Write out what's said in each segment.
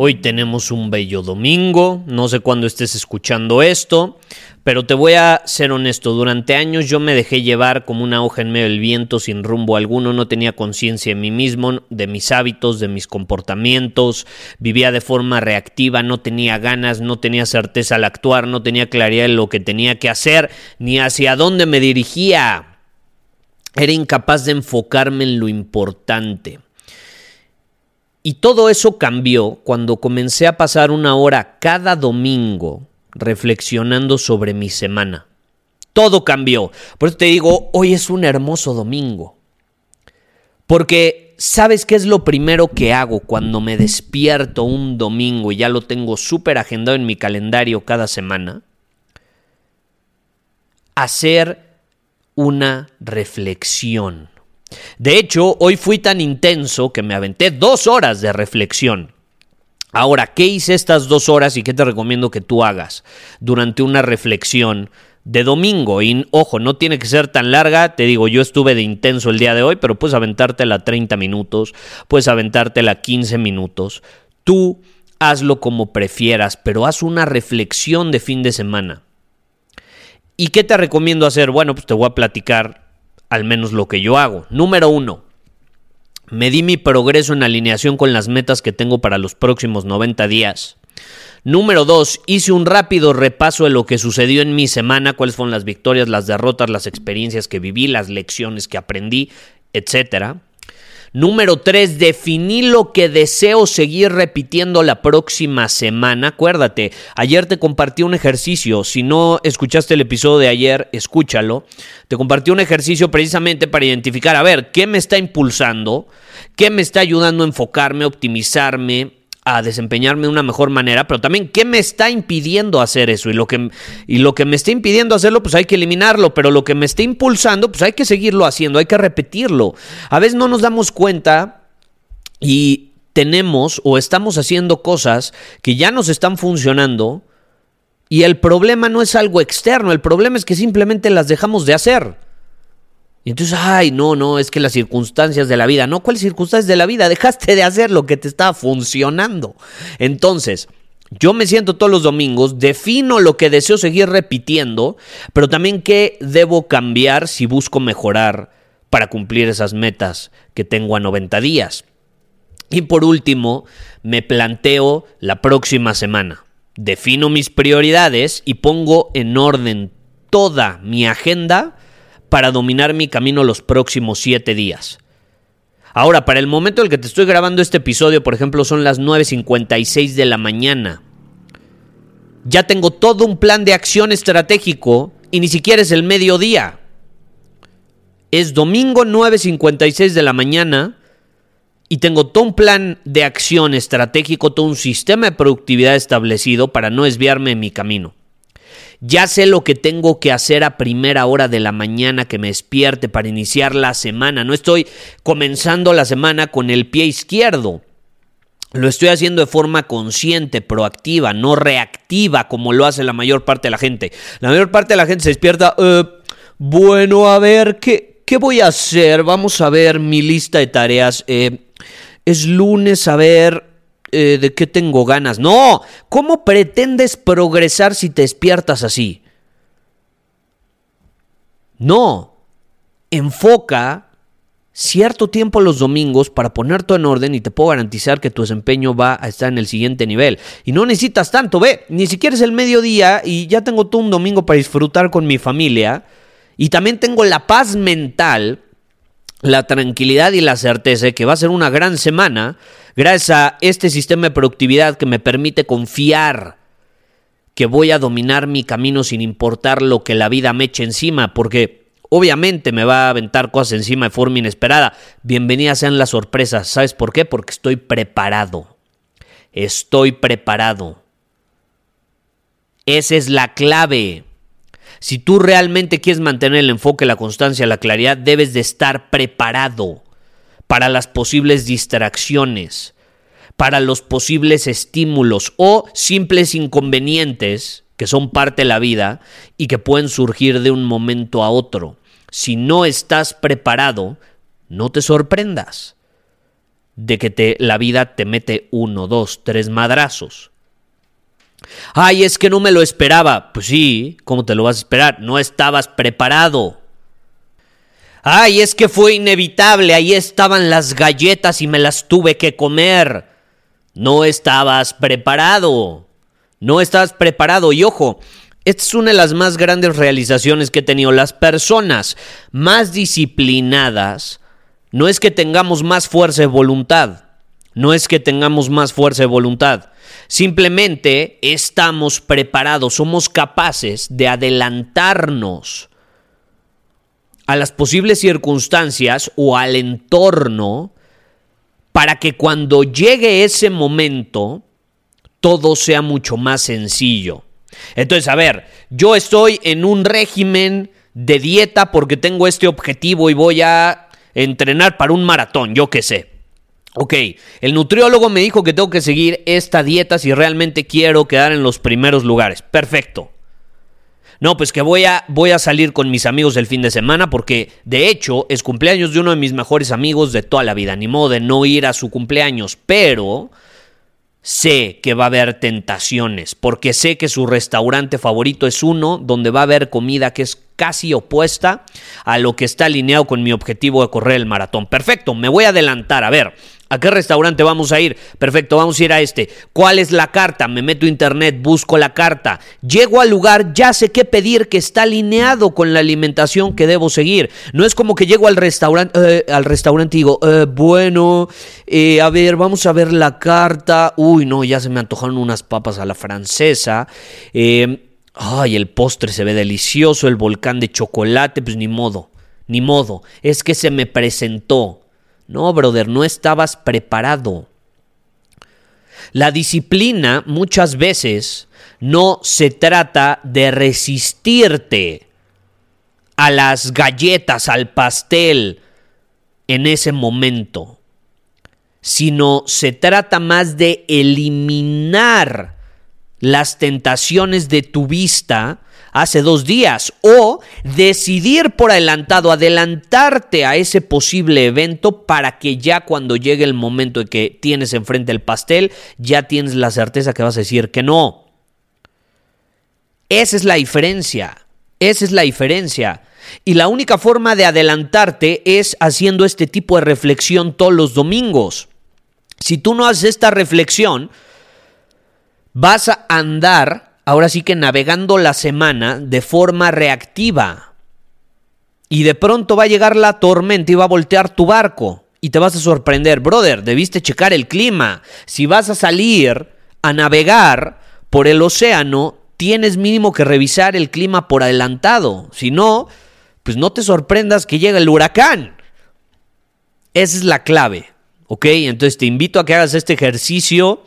Hoy tenemos un bello domingo, no sé cuándo estés escuchando esto, pero te voy a ser honesto, durante años yo me dejé llevar como una hoja en medio del viento sin rumbo alguno, no tenía conciencia de mí mismo, de mis hábitos, de mis comportamientos, vivía de forma reactiva, no tenía ganas, no tenía certeza al actuar, no tenía claridad en lo que tenía que hacer, ni hacia dónde me dirigía. Era incapaz de enfocarme en lo importante. Y todo eso cambió cuando comencé a pasar una hora cada domingo reflexionando sobre mi semana. Todo cambió. Por eso te digo, hoy es un hermoso domingo. Porque ¿sabes qué es lo primero que hago cuando me despierto un domingo y ya lo tengo súper agendado en mi calendario cada semana? Hacer una reflexión. De hecho, hoy fui tan intenso que me aventé dos horas de reflexión. Ahora, ¿qué hice estas dos horas y qué te recomiendo que tú hagas durante una reflexión de domingo? Y ojo, no tiene que ser tan larga, te digo, yo estuve de intenso el día de hoy, pero puedes aventártela 30 minutos, puedes aventártela 15 minutos. Tú hazlo como prefieras, pero haz una reflexión de fin de semana. ¿Y qué te recomiendo hacer? Bueno, pues te voy a platicar al menos lo que yo hago. Número uno, medí mi progreso en alineación con las metas que tengo para los próximos 90 días. Número dos, hice un rápido repaso de lo que sucedió en mi semana, cuáles fueron las victorias, las derrotas, las experiencias que viví, las lecciones que aprendí, etcétera. Número 3, definí lo que deseo seguir repitiendo la próxima semana. Acuérdate, ayer te compartí un ejercicio. Si no escuchaste el episodio de ayer, escúchalo. Te compartí un ejercicio precisamente para identificar, a ver, ¿qué me está impulsando? ¿Qué me está ayudando a enfocarme, optimizarme? A desempeñarme de una mejor manera, pero también qué me está impidiendo hacer eso y lo que y lo que me está impidiendo hacerlo, pues hay que eliminarlo, pero lo que me está impulsando, pues hay que seguirlo haciendo, hay que repetirlo. A veces no nos damos cuenta y tenemos o estamos haciendo cosas que ya nos están funcionando y el problema no es algo externo, el problema es que simplemente las dejamos de hacer. Y entonces, ay, no, no, es que las circunstancias de la vida, no, ¿cuáles circunstancias de la vida? Dejaste de hacer lo que te estaba funcionando. Entonces, yo me siento todos los domingos, defino lo que deseo seguir repitiendo, pero también qué debo cambiar si busco mejorar para cumplir esas metas que tengo a 90 días. Y por último, me planteo la próxima semana. Defino mis prioridades y pongo en orden toda mi agenda para dominar mi camino los próximos siete días. Ahora, para el momento en el que te estoy grabando este episodio, por ejemplo, son las 9.56 de la mañana. Ya tengo todo un plan de acción estratégico y ni siquiera es el mediodía. Es domingo 9.56 de la mañana y tengo todo un plan de acción estratégico, todo un sistema de productividad establecido para no desviarme en mi camino. Ya sé lo que tengo que hacer a primera hora de la mañana que me despierte para iniciar la semana. No estoy comenzando la semana con el pie izquierdo. Lo estoy haciendo de forma consciente, proactiva, no reactiva como lo hace la mayor parte de la gente. La mayor parte de la gente se despierta, eh, bueno, a ver, ¿qué, ¿qué voy a hacer? Vamos a ver mi lista de tareas. Eh, es lunes, a ver, eh, de qué tengo ganas. No, ¿cómo pretendes progresar si te despiertas así? No, enfoca cierto tiempo los domingos para poner todo en orden y te puedo garantizar que tu desempeño va a estar en el siguiente nivel. Y no necesitas tanto, ve, ni siquiera es el mediodía y ya tengo todo un domingo para disfrutar con mi familia. Y también tengo la paz mental, la tranquilidad y la certeza de que va a ser una gran semana gracias a este sistema de productividad que me permite confiar que voy a dominar mi camino sin importar lo que la vida me eche encima, porque Obviamente me va a aventar cosas encima de forma inesperada. Bienvenidas sean las sorpresas. ¿Sabes por qué? Porque estoy preparado. Estoy preparado. Esa es la clave. Si tú realmente quieres mantener el enfoque, la constancia, la claridad, debes de estar preparado para las posibles distracciones, para los posibles estímulos o simples inconvenientes que son parte de la vida y que pueden surgir de un momento a otro. Si no estás preparado, no te sorprendas de que la vida te mete uno, dos, tres madrazos. Ay, es que no me lo esperaba. Pues sí, ¿cómo te lo vas a esperar? No estabas preparado. Ay, es que fue inevitable, ahí estaban las galletas y me las tuve que comer. No estabas preparado. No estás preparado y ojo, esta es una de las más grandes realizaciones que he tenido. Las personas más disciplinadas no es que tengamos más fuerza de voluntad, no es que tengamos más fuerza de voluntad. Simplemente estamos preparados, somos capaces de adelantarnos a las posibles circunstancias o al entorno para que cuando llegue ese momento todo sea mucho más sencillo. Entonces, a ver, yo estoy en un régimen de dieta porque tengo este objetivo y voy a entrenar para un maratón, yo qué sé. Ok, el nutriólogo me dijo que tengo que seguir esta dieta si realmente quiero quedar en los primeros lugares. Perfecto. No, pues que voy a, voy a salir con mis amigos el fin de semana porque de hecho es cumpleaños de uno de mis mejores amigos de toda la vida. Ni modo de no ir a su cumpleaños, pero sé que va a haber tentaciones, porque sé que su restaurante favorito es uno donde va a haber comida que es casi opuesta a lo que está alineado con mi objetivo de correr el maratón. Perfecto, me voy a adelantar. A ver, ¿A qué restaurante vamos a ir? Perfecto, vamos a ir a este. ¿Cuál es la carta? Me meto a internet, busco la carta. Llego al lugar, ya sé qué pedir que está alineado con la alimentación que debo seguir. No es como que llego al restaurante, eh, al restaurante y digo, eh, bueno, eh, a ver, vamos a ver la carta. Uy, no, ya se me antojaron unas papas a la francesa. ay, el postre se ve delicioso, el volcán de chocolate, pues ni modo, ni modo. Es que se me presentó. No, brother, no estabas preparado. La disciplina muchas veces no se trata de resistirte a las galletas, al pastel en ese momento, sino se trata más de eliminar las tentaciones de tu vista hace dos días o decidir por adelantado, adelantarte a ese posible evento para que ya cuando llegue el momento de que tienes enfrente el pastel, ya tienes la certeza que vas a decir que no. Esa es la diferencia, esa es la diferencia. Y la única forma de adelantarte es haciendo este tipo de reflexión todos los domingos. Si tú no haces esta reflexión, vas a andar ahora sí que navegando la semana de forma reactiva. Y de pronto va a llegar la tormenta y va a voltear tu barco. Y te vas a sorprender, brother, debiste checar el clima. Si vas a salir a navegar por el océano, tienes mínimo que revisar el clima por adelantado. Si no, pues no te sorprendas que llegue el huracán. Esa es la clave. ¿Ok? Entonces te invito a que hagas este ejercicio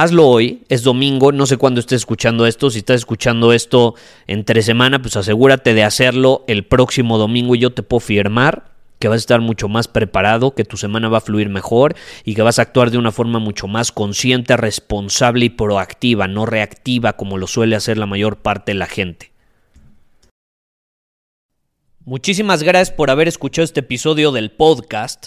Hazlo hoy, es domingo, no sé cuándo estés escuchando esto, si estás escuchando esto entre semana, pues asegúrate de hacerlo el próximo domingo y yo te puedo firmar que vas a estar mucho más preparado, que tu semana va a fluir mejor y que vas a actuar de una forma mucho más consciente, responsable y proactiva, no reactiva como lo suele hacer la mayor parte de la gente. Muchísimas gracias por haber escuchado este episodio del podcast.